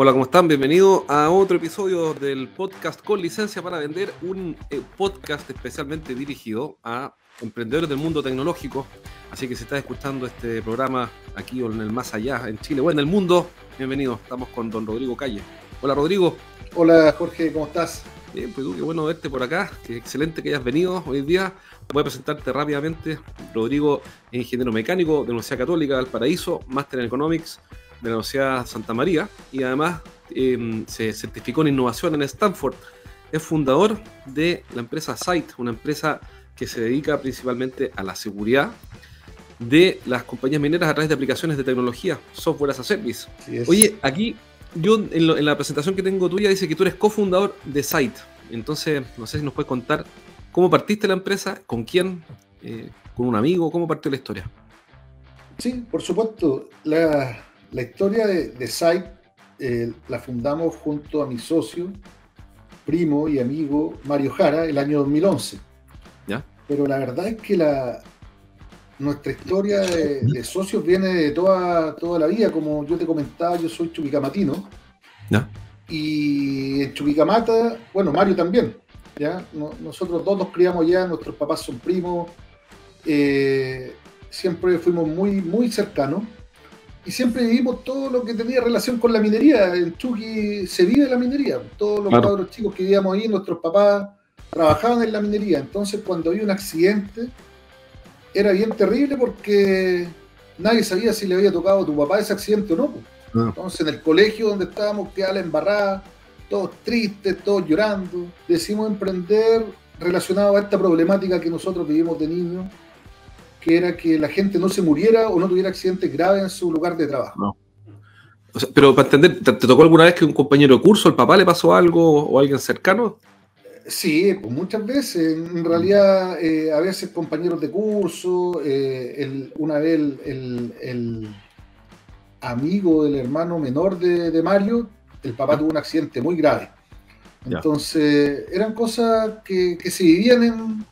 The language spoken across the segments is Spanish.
Hola, ¿cómo están? Bienvenidos a otro episodio del podcast con licencia para vender, un eh, podcast especialmente dirigido a emprendedores del mundo tecnológico. Así que si estás escuchando este programa aquí o en el más allá, en Chile o en el mundo, bienvenido. Estamos con don Rodrigo Calle. Hola, Rodrigo. Hola, Jorge, ¿cómo estás? Bien, pues tú, qué bueno verte por acá. Qué excelente que hayas venido hoy día. Voy a presentarte rápidamente. Rodrigo es ingeniero mecánico de la Universidad Católica del Paraíso, máster en Economics de la Universidad Santa María y además em, se certificó en innovación en Stanford. Es fundador de la empresa Site, una empresa que se dedica principalmente a la seguridad de las compañías mineras a través de aplicaciones de tecnología, software as a service. Oye, aquí yo en, la presentación que tengo tuya dice que tú eres cofundador de Site. Entonces, no sé si nos puedes contar cómo partiste la empresa, con quién, eh, con un amigo, cómo partió la historia. Sí, por supuesto. La, la historia de, de Site eh, la fundamos junto a mi socio, primo y amigo Mario Jara el año 2011. ¿Ya? Pero la verdad es que la, nuestra historia de, socios viene de toda, toda la vida. Como yo te comentaba, yo soy chuquicamatino. ¿Ya? Y en Chuquicamata, bueno, Mario también. ¿ya? nosotros dos nos criamos ya, nuestros papás son primos. Eh, siempre fuimos muy, muy cercanos y siempre vivimos todo lo que tenía relación con la minería. En Chucky se vive la minería. Todos los claro. chicos que vivíamos ahí, nuestros papás trabajaban en la minería. Entonces, cuando había un accidente, era bien terrible porque nadie sabía si le había tocado a tu papá ese accidente o no. Entonces, en el colegio donde estábamos, quedaba la embarrada, todos tristes, todos llorando. Decidimos emprender relacionado a esta problemática que nosotros vivimos de niños que era que la gente no se muriera o no tuviera accidentes graves en su lugar de trabajo. pero para entender, ¿te, tocó alguna vez que un compañero de curso, el papá le pasó algo o alguien cercano? Sí, pues muchas veces. En realidad, eh, a veces compañeros de curso, eh, una vez el, amigo del hermano menor de, Mario, el papá tuvo un accidente muy grave. Entonces, eran cosas que, se vivían en,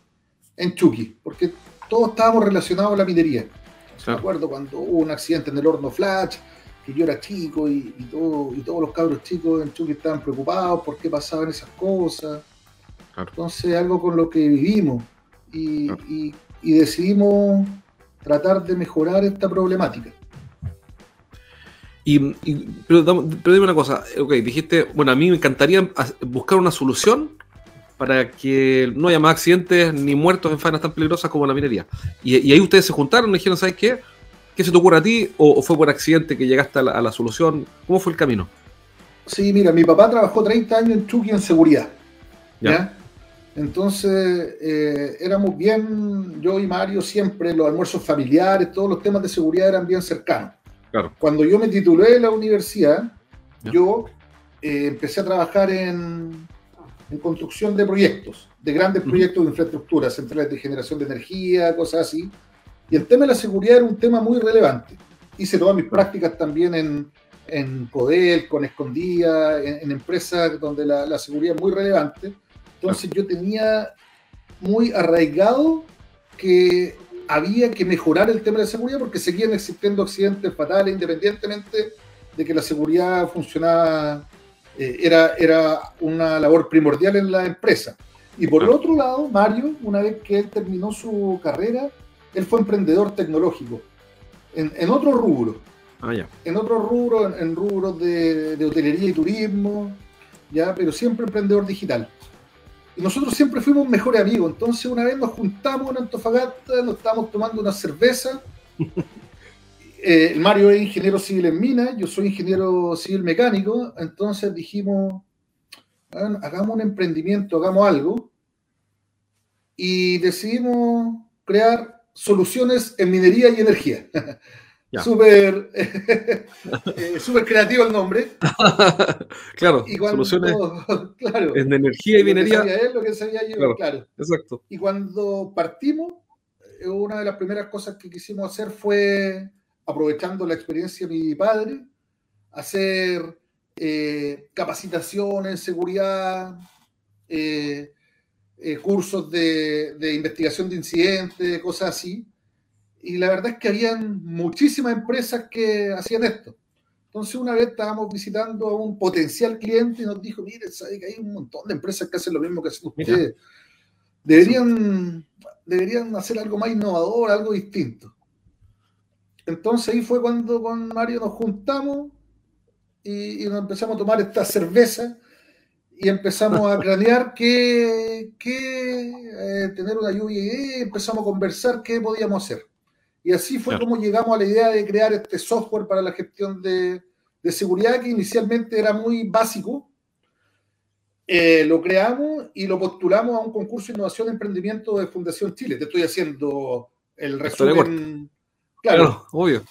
en Chucky, porque todos estábamos relacionados a la minería. Me acuerdo cuando hubo un accidente en el horno Flash, que yo era chico y, todo, y todos los cabros chicos en Chucky estaban preocupados por qué pasaban esas cosas. Entonces, algo con lo que vivimos y, decidimos tratar de mejorar esta problemática. Y, pero, pero, dime una cosa, ok, dijiste, bueno, a mí me encantaría buscar una solución para que no haya más accidentes ni muertos en faenas tan peligrosas como la minería. Y, ahí ustedes se juntaron y dijeron, ¿sabes qué? ¿Qué se te ocurre a ti? ¿O, fue por accidente que llegaste a la, solución? ¿Cómo fue el camino? Sí, mira, mi papá trabajó 30 años en Chucky en seguridad. ¿ya? Entonces, eh, éramos bien, yo y Mario siempre, los almuerzos familiares, todos los temas de seguridad eran bien cercanos. Claro. Cuando yo me titulé en la universidad, yo eh, empecé a trabajar en, en construcción de proyectos, de grandes proyectos de infraestructura, centrales de generación de energía, cosas así. Y el tema de la seguridad era un tema muy relevante. Hice todas mis prácticas también en, en Codel, con Escondida, en, empresas donde la, seguridad es muy relevante. Entonces yo tenía muy arraigado que había que mejorar el tema de la seguridad porque seguían existiendo accidentes fatales independientemente de que la seguridad funcionaba eh, era, era una labor primordial en la empresa. Y por el otro lado, Mario, una vez que él terminó su carrera, él fue emprendedor tecnológico, en, en otro rubro. Ah, en otro rubro, en, rubros de, de, hotelería y turismo, ya, pero siempre emprendedor digital. Y nosotros siempre fuimos mejores amigos. Entonces, una vez nos juntamos en Antofagasta, nos estábamos tomando una cerveza eh, Mario es ingeniero civil en minas, yo soy ingeniero civil mecánico, entonces dijimos, hagamos un emprendimiento, hagamos algo, y decidimos crear soluciones en minería y energía. Súper eh, super creativo el nombre. claro, y cuando, soluciones claro, en energía y minería. Lo lo que sabía yo, claro, Exacto. Y cuando partimos, eh, una de las primeras cosas que quisimos hacer fue, aprovechando la experiencia de mi padre, hacer eh, capacitaciones en seguridad, cursos de, de investigación de incidentes, cosas así y la verdad es que habían muchísimas empresas que hacían esto. Entonces una vez estábamos visitando a un potencial cliente y nos dijo, mire, sabe que hay un montón de empresas que hacen lo mismo que hacen ustedes. Deberían, deberían hacer algo más innovador, algo distinto. Entonces ahí fue cuando con Mario nos juntamos y, nos empezamos a tomar esta cerveza y empezamos a cranear qué, eh, tener una lluvia y empezamos a conversar qué podíamos hacer. Y así fue como llegamos a la idea de crear este software para la gestión de, seguridad que inicialmente era muy básico. Eh, lo creamos y lo postulamos a un concurso de innovación y emprendimiento de Fundación Chile. Te estoy haciendo el resumen. Claro, obvio.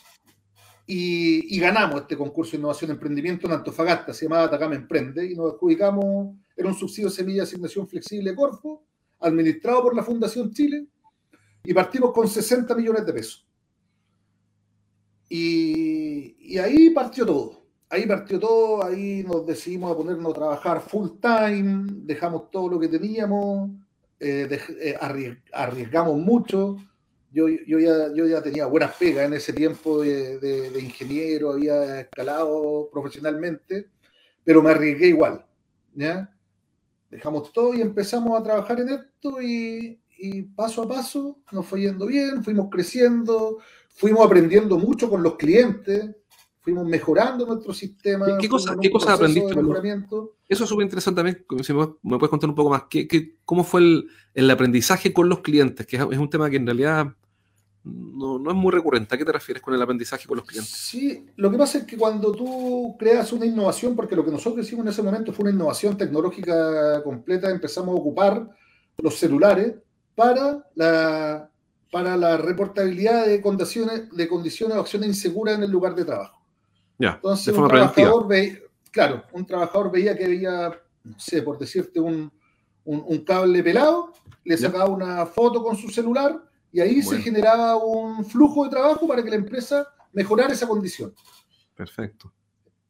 Y, ganamos este concurso de innovación y emprendimiento en Antofagasta, se llamaba Atacama Emprende, y nos adjudicamos, era un subsidio de semilla de asignación flexible Corfo, administrado por la Fundación Chile, y partimos con 60 millones de pesos. Y, ahí partió todo. Ahí partió todo, ahí nos decidimos a ponernos a trabajar full time, dejamos todo lo que teníamos, eh, eh, arriesgamos mucho. Yo, yo, ya, yo ya tenía buenas pegas en ese tiempo de, ingeniero, había escalado profesionalmente, pero me arriesgué igual. ¿ya? Dejamos todo y empezamos a trabajar en esto y, y paso a paso nos fue yendo bien, fuimos creciendo, fuimos aprendiendo mucho con los clientes, fuimos mejorando nuestro sistema. ¿Qué, cosas aprendiste? Eso es súper interesante también, si me, puedes contar un poco más, ¿qué, cómo fue el, aprendizaje con los clientes? Que es un tema que en realidad no, no, es muy recurrente. ¿A qué te refieres con el aprendizaje con los clientes? Sí, lo que pasa es que cuando tú creas una innovación, porque lo que nosotros hicimos en ese momento fue una innovación tecnológica completa, empezamos a ocupar los celulares para la para la reportabilidad de condiciones, de condiciones o acciones inseguras en el lugar de trabajo. Ya, Entonces, un trabajador veía, claro, un trabajador veía que había, no sé, por decirte, un, cable pelado, le sacaba una foto con su celular y ahí se generaba un flujo de trabajo para que la empresa mejorara esa condición. Perfecto.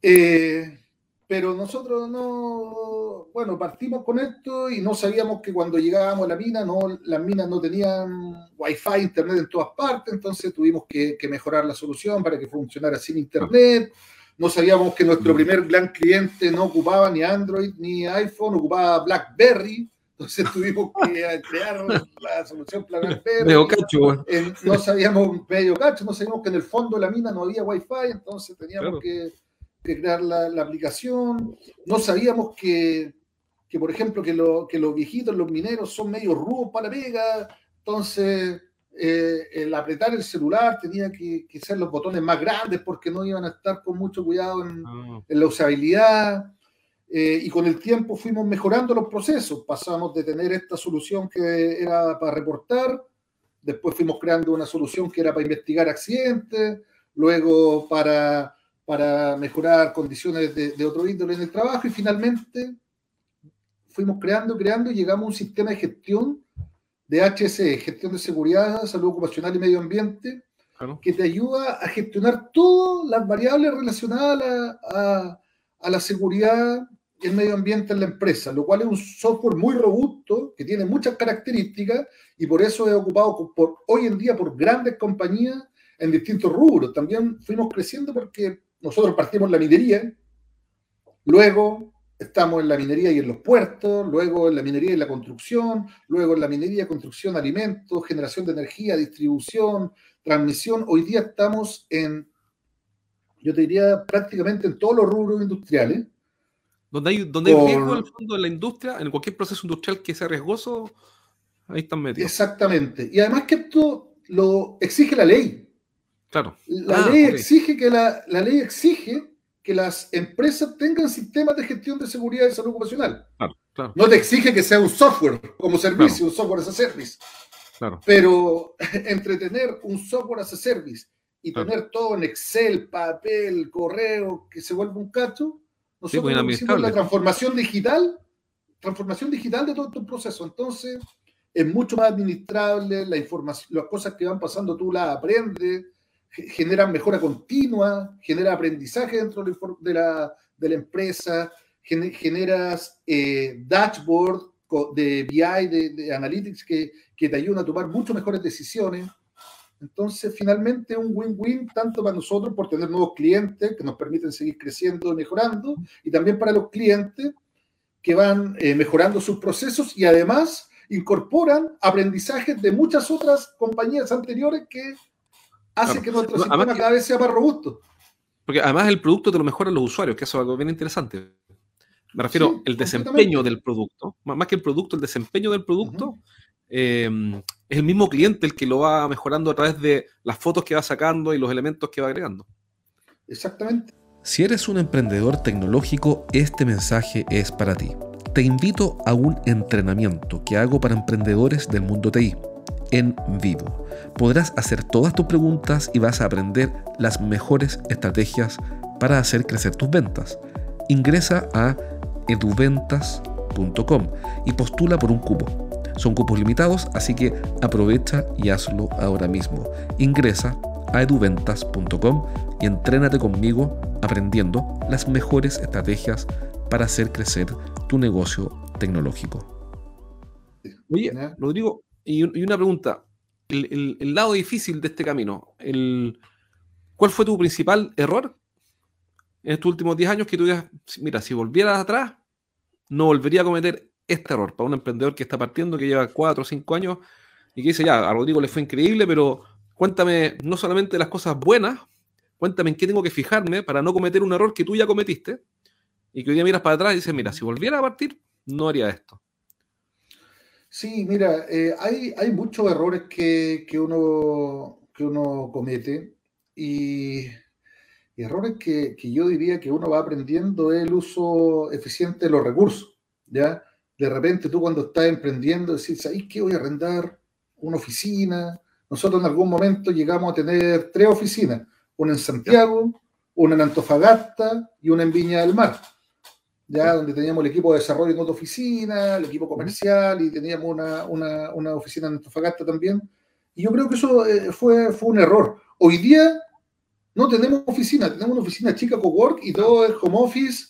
Eh, pero nosotros no, bueno, partimos con esto y no sabíamos que cuando llegábamos a la mina, no, las minas no tenían wifi, internet en todas partes, entonces tuvimos que, mejorar la solución para que funcionara sin internet. No sabíamos que nuestro mm. primer gran cliente no ocupaba ni Android ni iPhone, ocupaba BlackBerry. Entonces tuvimos que crear la solución BlackBerry. Medio cacho, No sabíamos, medio cacho, no sabíamos que en el fondo de la mina no había wifi, entonces teníamos que que crear la, aplicación. No sabíamos que, por ejemplo, que, que, los viejitos, los mineros, son medio rudos para la pega. Entonces, eh, el apretar el celular tenía que, ser los botones más grandes porque no iban a estar con mucho cuidado en, ah. la usabilidad. Eh, y con el tiempo fuimos mejorando los procesos. Pasamos de tener esta solución que era para reportar, después fuimos creando una solución que era para investigar accidentes, luego para para mejorar condiciones de, otro índole en el trabajo y finalmente fuimos creando, creando y llegamos a un sistema de gestión de HSE, gestión de seguridad, salud ocupacional y medio ambiente, que te ayuda a gestionar todas las variables relacionadas a, la seguridad y el medio ambiente en la empresa, lo cual es un software muy robusto, que tiene muchas características y por eso es ocupado por, hoy en día por grandes compañías en distintos rubros. También fuimos creciendo porque nosotros partimos en la minería, luego estamos en la minería y en los puertos, luego en la minería y la construcción, luego en la minería, construcción, alimentos, generación de energía, distribución, transmisión. Hoy día estamos en, yo te diría, prácticamente en todos los rubros industriales. Donde hay, donde hay riesgo en el fondo de la industria, en cualquier proceso industrial que sea riesgoso, ahí están metidos. Exactamente. Y además que esto lo exige la ley. La, ah, ley exige que la, ley exige que las empresas tengan sistemas de gestión de seguridad y salud ocupacional. No te exige que sea un software como servicio, un software as a service. Pero entre tener un software as a service y tener todo en Excel, papel, correo, que se vuelva un cacho, nosotros sí, pues, hicimos la transformación digital, transformación digital de todo tu proceso. Entonces, es mucho más administrable, la información, las cosas que van pasando tú las aprendes, generan mejora continua, genera aprendizaje dentro de la, de la empresa, generas eh, dashboard de BI, de, analytics que, que, te ayudan a tomar mucho mejores decisiones. Entonces, finalmente, un win-win tanto para nosotros por tener nuevos clientes que nos permiten seguir creciendo y mejorando, y también para los clientes que van eh, mejorando sus procesos y además incorporan aprendizajes de muchas otras compañías anteriores que hace que nuestro sistema cada vez sea más robusto. Porque además el producto te lo mejoran los usuarios, que eso es algo bien interesante. Me refiero al desempeño del producto, más que el producto, el desempeño del producto, eh, es el mismo cliente el que lo va mejorando a través de las fotos que va sacando y los elementos que va agregando. Exactamente. Si eres un emprendedor tecnológico, este mensaje es para ti. Te invito a un entrenamiento que hago para emprendedores del mundo TI en vivo. Podrás hacer todas tus preguntas y vas a aprender las mejores estrategias para hacer crecer tus ventas. Ingresa a eduventas.com y postula por un cupo. Son cupos limitados, así que aprovecha y hazlo ahora mismo. Ingresa a eduventas.com y entrénate conmigo aprendiendo las mejores estrategias para hacer crecer tu negocio tecnológico. Oye, Rodrigo, y, una pregunta. El, lado difícil de este camino, el, ¿cuál fue tu principal error en estos últimos 10 años que tú digas, mira, si volvieras atrás, no volvería a cometer este error para un emprendedor que está partiendo, que lleva 4 o 5 años y que dice, ya, a Rodrigo le fue increíble, pero cuéntame no solamente las cosas buenas, cuéntame en qué tengo que fijarme para no cometer un error que tú ya cometiste y que hoy día miras para atrás y dices, mira, si volviera a partir, no haría esto. Sí, mira, eh, hay, hay muchos errores que, uno, que uno comete y, errores que, yo diría que uno va aprendiendo es el uso eficiente de los recursos, ¿ya? De repente tú cuando estás emprendiendo decís, ¿sabes qué? Voy a arrendar una oficina. Nosotros en algún momento llegamos a tener tres oficinas, una en Santiago, una en Antofagasta y una en Viña del Mar ya donde teníamos el equipo de desarrollo en otra oficina, el equipo comercial y teníamos una, una, una oficina en Antofagasta también. Y yo creo que eso eh, fue, fue un error. Hoy día no tenemos oficina, tenemos una oficina chica cowork y todo el home office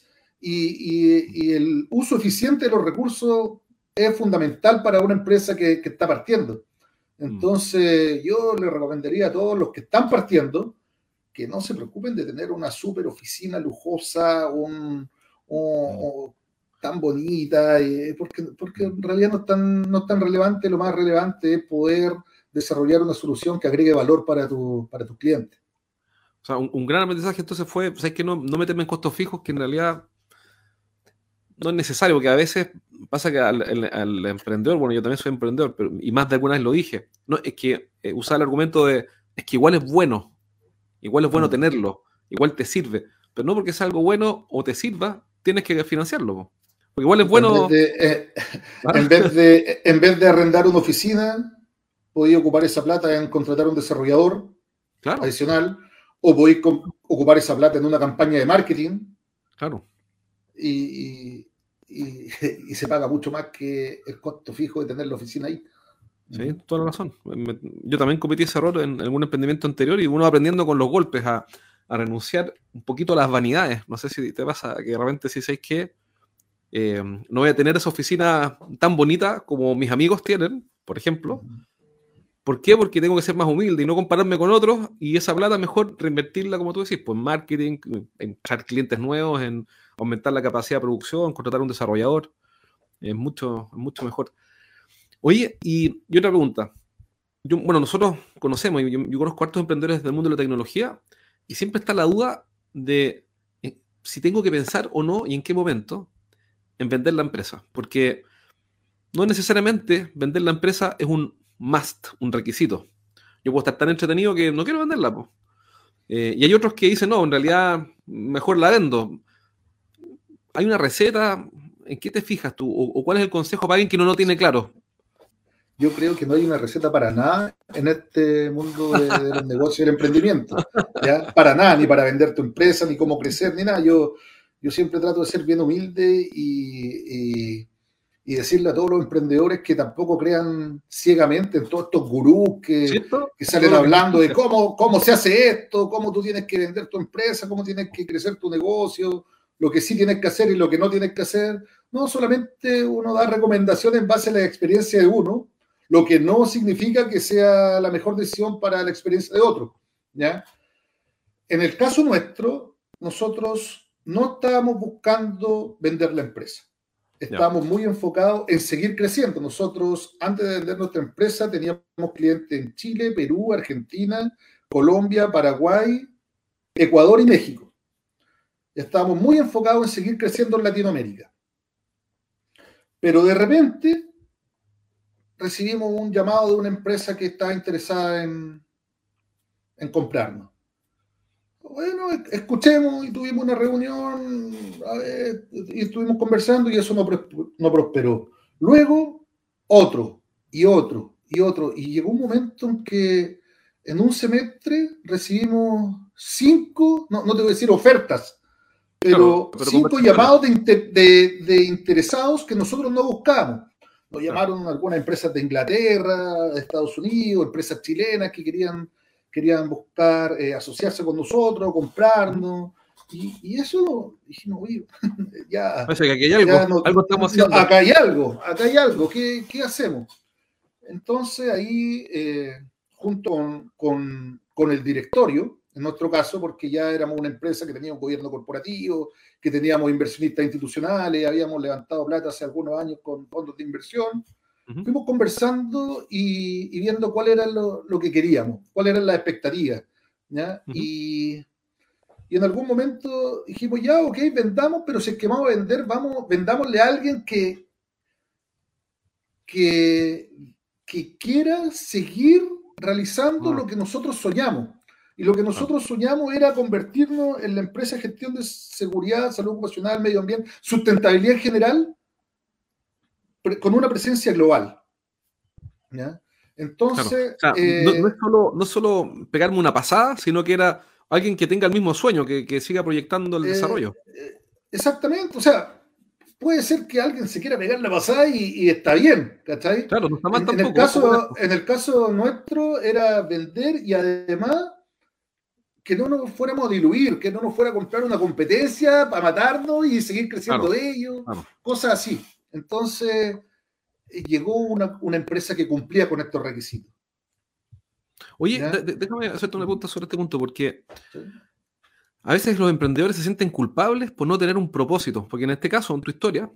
y, y, el uso eficiente de los recursos es fundamental para una empresa que, que está partiendo. Entonces, yo le recomendaría a todos los que están partiendo que no se preocupen de tener una super oficina lujosa, un, o, tan bonita, porque, porque en realidad no es, tan, no es tan relevante, lo más relevante es poder desarrollar una solución que agregue valor para tu, para tu cliente. O sea, un, gran aprendizaje entonces fue, ¿sabes que no, no meterme en costos fijos que en realidad no es necesario, porque a veces pasa que al, emprendedor, bueno, yo también soy emprendedor, pero, y más de alguna vez lo dije, no, es que eh, usar el argumento de, es que igual es bueno, igual es bueno mm. tenerlo, igual te sirve, pero no porque es algo bueno o te sirva, tienes que financiarlo. Porque igual es bueno. Eh, en vez de, en, vez de, arrendar una oficina, podéis ocupar esa plata en contratar un desarrollador adicional, o podéis ocupar esa plata en una campaña de marketing. Claro. Y, se paga mucho más que el costo fijo de tener la oficina ahí. Sí, toda la razón. Yo también cometí ese error en algún emprendimiento anterior y uno aprendiendo con los golpes a, a renunciar un poquito a las vanidades. No sé si te pasa que de repente si sabes que eh, no voy a tener esa oficina tan bonita como mis amigos tienen, por ejemplo. ¿Por qué? Porque tengo que ser más humilde y no compararme con otros y esa plata mejor reinvertirla, como tú decís, pues en marketing, en crear clientes nuevos, en aumentar la capacidad de producción, contratar un desarrollador. Es mucho, mucho mejor. Oye, y, otra pregunta. Yo, bueno, nosotros conocemos, yo, yo conozco hartos emprendedores del mundo de la tecnología y siempre está la duda de eh, si tengo que pensar o no y en qué momento en vender la empresa. Porque no necesariamente vender la empresa es un must, un requisito. Yo puedo estar tan entretenido que no quiero venderla. Eh, y hay otros que dicen, no, en realidad mejor la vendo. Hay una receta, ¿en qué te fijas tú? ¿O, cuál es el consejo para alguien que no lo tiene claro? yo creo que no hay una receta para nada en este mundo de, los negocios y el emprendimiento. ¿ya? Para nada, ni para vender tu empresa, ni cómo crecer, ni nada. Yo, yo siempre trato de ser bien humilde y, y, decirle a todos los emprendedores que tampoco crean ciegamente en todos estos gurús que, que salen hablando de cómo, cómo se hace esto, cómo tú tienes que vender tu empresa, cómo tienes que crecer tu negocio, lo que sí tienes que hacer y lo que no tienes que hacer. No, solamente uno da recomendaciones en base a la experiencia de uno, lo que no significa que sea la mejor decisión para la experiencia de otro. ¿ya? En el caso nuestro, nosotros no estábamos buscando vender la empresa. Estábamos muy enfocados en seguir creciendo. Nosotros, antes de vender nuestra empresa, teníamos clientes en Chile, Perú, Argentina, Colombia, Paraguay, Ecuador y México. Estábamos muy enfocados en seguir creciendo en Latinoamérica. Pero de repente recibimos un llamado de una empresa que estaba interesada en, en comprarnos. Bueno, escuchemos y tuvimos una reunión y estuvimos conversando y eso no, no prosperó. Luego, otro y otro y otro. Y llegó un momento en que en un semestre recibimos cinco, no, no te voy a decir ofertas, pero, cinco llamados de, de, interesados que nosotros no buscamos. Nos llamaron algunas empresas de Inglaterra, de Estados Unidos, empresas chilenas que querían, querían buscar eh, asociarse con nosotros, comprarnos. Y, eso dijimos, uy, ya. que aquí hay algo, algo estamos haciendo. acá hay algo, acá hay algo, ¿qué, qué hacemos? Entonces ahí, eh, junto con, con, con el directorio, en nuestro caso, porque ya éramos una empresa que tenía un gobierno corporativo, que teníamos inversionistas institucionales, habíamos levantado plata hace algunos años con fondos de inversión. Fuimos conversando y, viendo cuál era lo, que queríamos, cuál eran las expectativas. ¿ya? y, y, en algún momento dijimos, ya, ok, vendamos, pero si es que vamos a vender, vamos, vendámosle a alguien que, que, que quiera seguir realizando ah. lo que nosotros soñamos. Y lo que nosotros soñamos era convertirnos en la empresa de gestión de seguridad, salud ocupacional, medio ambiente, sustentabilidad en general, con una presencia global. Entonces. Eh, no, es solo, no solo pegarme una pasada, sino que era alguien que tenga el mismo sueño, que, siga proyectando el eh, desarrollo. Eh, exactamente, o sea, puede ser que alguien se quiera pegar la pasada y, está bien, ¿cachai? Claro, no está mal tampoco. En el, caso, en el caso nuestro era vender y además que no nos fuéramos a diluir, que no nos fuera a comprar una competencia para matarnos y seguir creciendo de ellos, cosas así. Entonces, eh, llegó una, empresa que cumplía con estos requisitos. Oye, déjame hacerte una pregunta sobre este punto, porque a veces los emprendedores se sienten culpables por no tener un propósito, porque en este caso, en tu historia,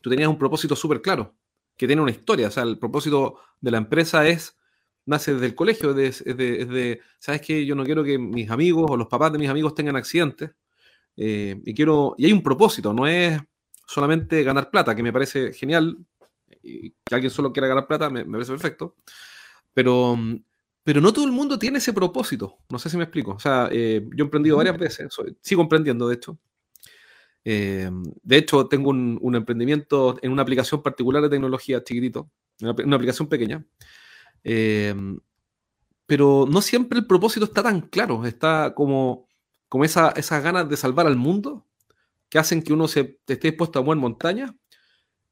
tú tenías un propósito súper claro, que tiene una historia, o sea, el propósito de la empresa es nace desde el colegio, es de, ¿sabes qué? Yo no quiero que mis amigos o los papás de mis amigos tengan accidentes. Eh, y quiero, y hay un propósito, no es solamente ganar plata, que me parece genial, y que alguien solo quiera ganar plata, me, parece perfecto, pero, pero no todo el mundo tiene ese propósito, no sé si me explico, o sea, eh, yo he emprendido varias veces, sigo emprendiendo de hecho, eh, de hecho tengo un, emprendimiento en una aplicación particular de tecnología chiquitito, una aplicación pequeña, Em, pero no siempre el propósito está tan claro, está como, como esa, esas ganas de salvar al mundo que hacen que uno se, esté dispuesto a mover montaña.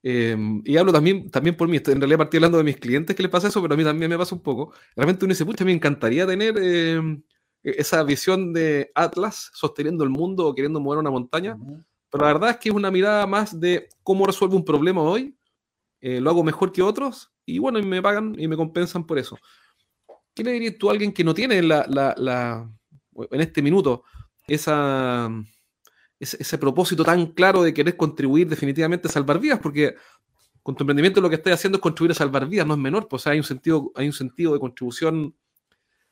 Em, y hablo también, también por mí, en realidad partí hablando de mis clientes que les pasa eso, pero a mí también me pasa un poco. Realmente uno dice, pucha, me encantaría tener em, e, esa visión de Atlas sosteniendo el mundo o queriendo mover una montaña, pero la verdad es que es una mirada más de cómo resuelvo un problema hoy, eh, lo hago mejor que otros y bueno, y me pagan y me compensan por eso. ¿Qué le dirías tú a alguien que no tiene la, la, en este minuto esa, ese, propósito tan claro de querer contribuir definitivamente a salvar vidas? Porque con tu emprendimiento lo que estás haciendo es contribuir a salvar vidas, no es menor, pues hay un sentido, hay un sentido de contribución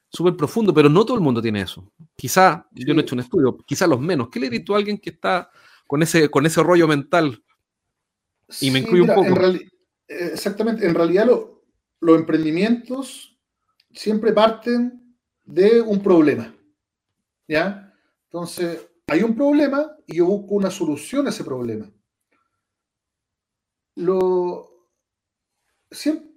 súper profundo, pero no todo el mundo tiene eso. Quizá, yo no he hecho un estudio, quizá los menos. ¿Qué le dirías tú a alguien que está con ese, con ese rollo mental? Y me incluye un poco. Exactamente, en realidad los emprendimientos siempre parten de un problema. ¿Ya? Entonces, hay un problema y yo busco una solución a ese problema. Lo, siempre,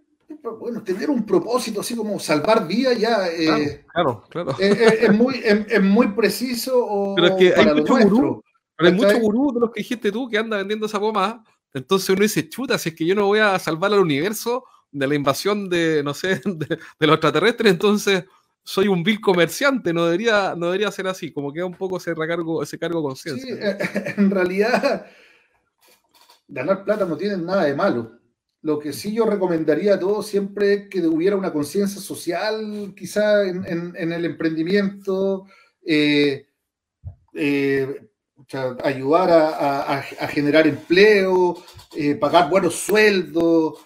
bueno, tener un propósito así como salvar vidas ya eh, claro, claro, Es, muy, es, muy preciso. pero es que hay mucho gurú, pero hay mucho gurú de los que dijiste tú que anda vendiendo esa goma. Entonces uno dice, chuta, si es que yo no voy a salvar al universo de la invasión de, no sé, de, los extraterrestres, entonces soy un vil comerciante, no debería, no debería ser así, como queda un poco ese recargo, ese cargo de conciencia. Sí, en realidad, ganar plata no tiene nada de malo. Lo que sí yo recomendaría a todos siempre es que hubiera una conciencia social, quizá en, el emprendimiento, eh, eh, ayudar a, generar empleo, eh, pagar buenos sueldos,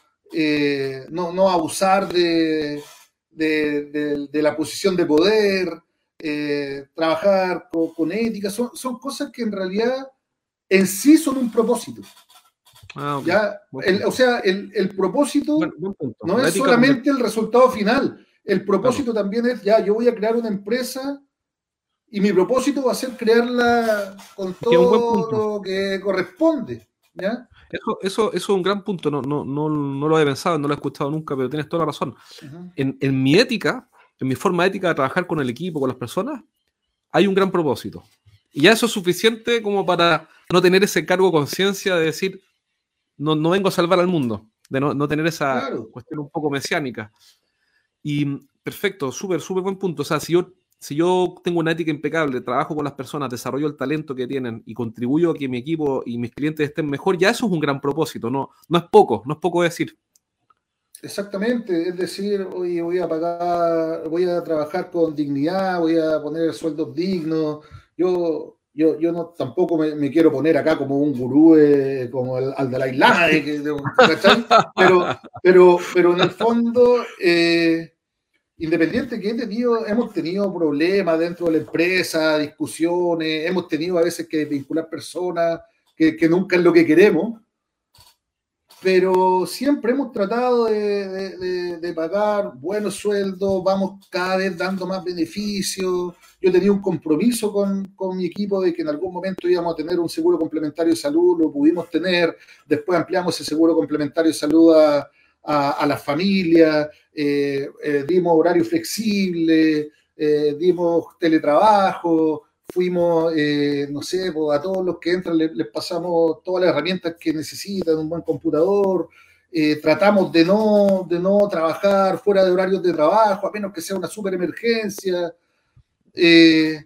no, abusar de, la posición de poder, trabajar con, ética, son, son cosas que en realidad en sí son un propósito. Ah, ya, o sea, el, propósito no es solamente el resultado final. El propósito también es, ya, yo voy a crear una empresa y mi propósito va a ser crearla con todo lo que corresponde. ¿ya? Eso, eso, es un gran punto. No, no, no, no, lo he pensado, no lo he escuchado nunca, pero tienes toda la razón. en, en mi ética, en mi forma ética de trabajar con el equipo, con las personas, hay un gran propósito. Y ya eso es suficiente como para no tener ese cargo de conciencia de decir, no, no, vengo a salvar al mundo, de no, no tener esa cuestión un poco mesiánica. Y perfecto, súper, súper buen punto. O sea, si yo, si yo tengo una ética impecable, trabajo con las personas, desarrollo el talento que tienen y contribuyo a que mi equipo y mis clientes estén mejor, ya eso es un gran propósito, no, no es poco, no es poco decir. Exactamente, es decir, hoy voy a pagar, voy a trabajar con dignidad, voy a poner sueldos dignos. Yo yo, yo no, tampoco me, quiero poner acá como un gurú eh, como el, al Dalai Lama, pero, pero, pero en el fondo, eh, independiente que he tenido, hemos tenido problemas dentro de la empresa, discusiones, hemos tenido a veces que vincular personas que, que nunca es lo que queremos, pero siempre hemos tratado de, pagar buenos sueldos, vamos cada vez dando más beneficios. Yo tenía un compromiso con, mi equipo de que en algún momento íbamos a tener un seguro complementario de salud, lo pudimos tener, después ampliamos ese seguro complementario de salud a, a, la familia, eh, eh, dimos horario flexible, eh, dimos teletrabajo, fuimos, no sé, a todos los que entran les, pasamos todas las herramientas que necesitan, un buen computador, tratamos de no, de no trabajar fuera de horarios de trabajo, a menos que sea una super emergencia. En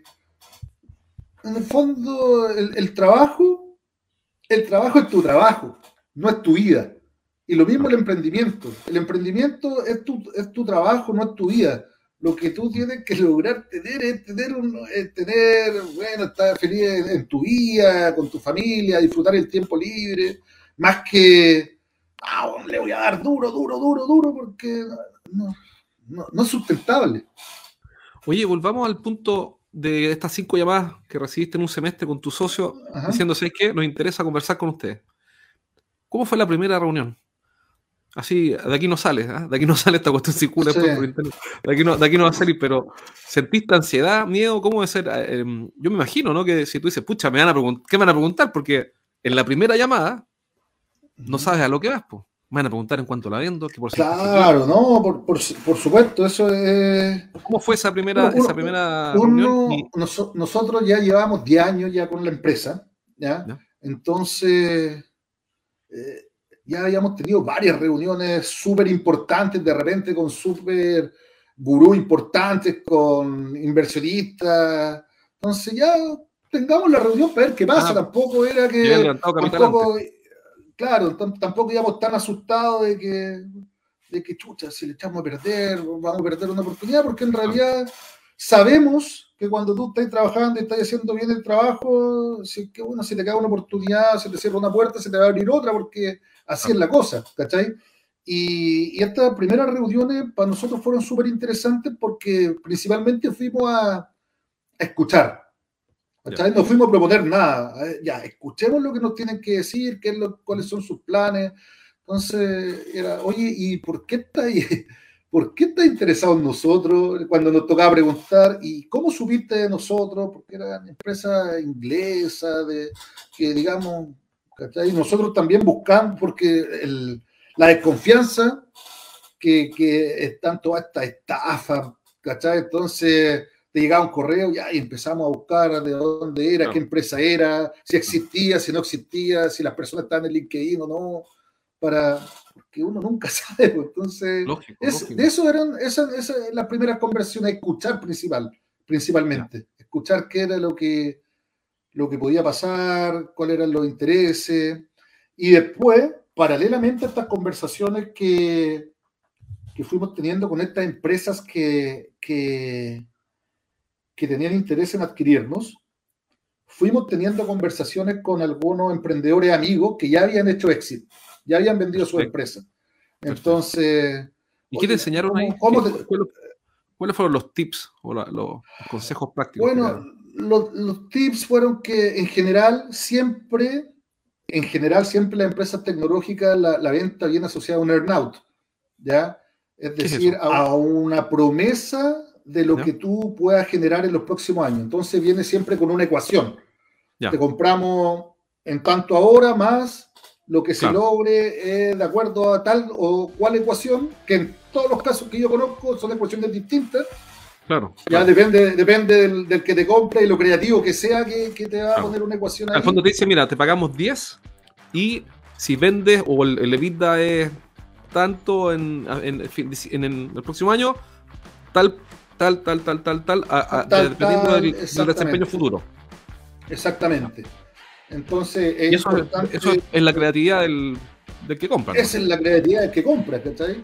el fondo, el, trabajo, el trabajo es tu trabajo, no es tu vida. Y lo mismo el emprendimiento. El emprendimiento es tu, es tu trabajo, no es tu vida lo que tú tienes que lograr tener es tener, un, tener bueno, estar feliz en, tu vida, con tu familia, disfrutar el tiempo libre, más que, ah, le voy a dar duro, duro, duro, duro, porque no, no, es sustentable. Oye, volvamos al punto de estas cinco llamadas que recibiste en un semestre con tu socio, diciéndose que nos interesa conversar con ustedes. ¿Cómo fue la primera reunión? Así, de aquí no sale, ¿ah? de aquí no sale esta cuestión circula de, aquí no, de aquí no va a salir, pero ¿sentiste ansiedad, miedo? ¿Cómo debe ser? Eh, em, yo me imagino, ¿no? Que si tú dices, pucha, me van a preguntar, ¿qué me van a preguntar? Porque en la primera llamada no sabes a lo que vas, pues. Me van a preguntar en cuánto la vendo. por claro, no, por, por, por, supuesto, eso es... ¿Cómo fue esa primera, esa primera nosotros ya llevamos 10 años ya con la empresa, ¿ya? Entonces... Eh, ya habíamos tenido varias reuniones súper importantes, de repente con súper gurú importantes, con inversionistas. Entonces ya tengamos la reunión para ver qué pasa. Ah, tampoco era que... Tampoco, claro, tampoco íbamos tan asustados de que, de que, chucha, si le echamos a perder, vamos a perder una oportunidad, porque en realidad sabemos que cuando tú estás trabajando y estás haciendo bien el trabajo, si, que, bueno, si te cae una oportunidad, se te cierra una puerta, se te va a abrir otra, porque Así es la cosa, ¿cachai? Y, estas primeras reuniones para nosotros fueron súper interesantes porque principalmente fuimos a, escuchar. ¿cachai? No fuimos a proponer nada. Ya, escuchemos lo que nos tienen que decir, qué es lo, cuáles son sus planes. Entonces, era, oye, ¿y por qué está ¿Por qué estás interesado en nosotros? Cuando nos tocaba preguntar, ¿y cómo subiste de nosotros? Porque era una empresa inglesa, de, que digamos, y nosotros también buscamos, porque la desconfianza que, que están todas estas estafas, ¿cachai? Entonces te llegaba un correo ya, y empezamos a buscar de dónde era, qué empresa era, si existía, si no existía, si las personas estaban en LinkedIn o no, para que uno nunca sabe. Pues, entonces, de eso eran esas, esas las primeras conversaciones, escuchar principal, principalmente, escuchar qué era lo que, lo que podía pasar, cuáles eran los intereses, y después, paralelamente a estas conversaciones que, que fuimos teniendo con estas empresas que, que, que tenían interés en adquirirnos, fuimos teniendo conversaciones con algunos emprendedores amigos que ya habían hecho éxito, ya habían vendido su empresa. Entonces... ¿Y qué te enseñaron ahí? ¿Cuáles fueron los tips o los consejos prácticos? Bueno, los, tips fueron que en general siempre, en general siempre la empresa tecnológica la, venta viene asociada a un earnout, ¿ya? Es decir, a una promesa de lo que tú puedas generar en los próximos años. Entonces viene siempre con una ecuación. Te compramos en tanto ahora más lo que se logre eh, de acuerdo a tal o cual ecuación, que en todos los casos que yo conozco son ecuaciones distintas. Claro. Ya depende, depende del, que te compre y lo creativo que sea que, te va a poner una ecuación Al fondo te dice, mira, te pagamos 10 y si vendes o el, el EBITDA es tanto en, en, en, el próximo año, tal tal, tal, tal, tal, tal, dependiendo del, desempeño futuro. Exactamente. Entonces, es eso, eso, es la creatividad del, del que compra. Esa es la creatividad del que compra, ¿cachai?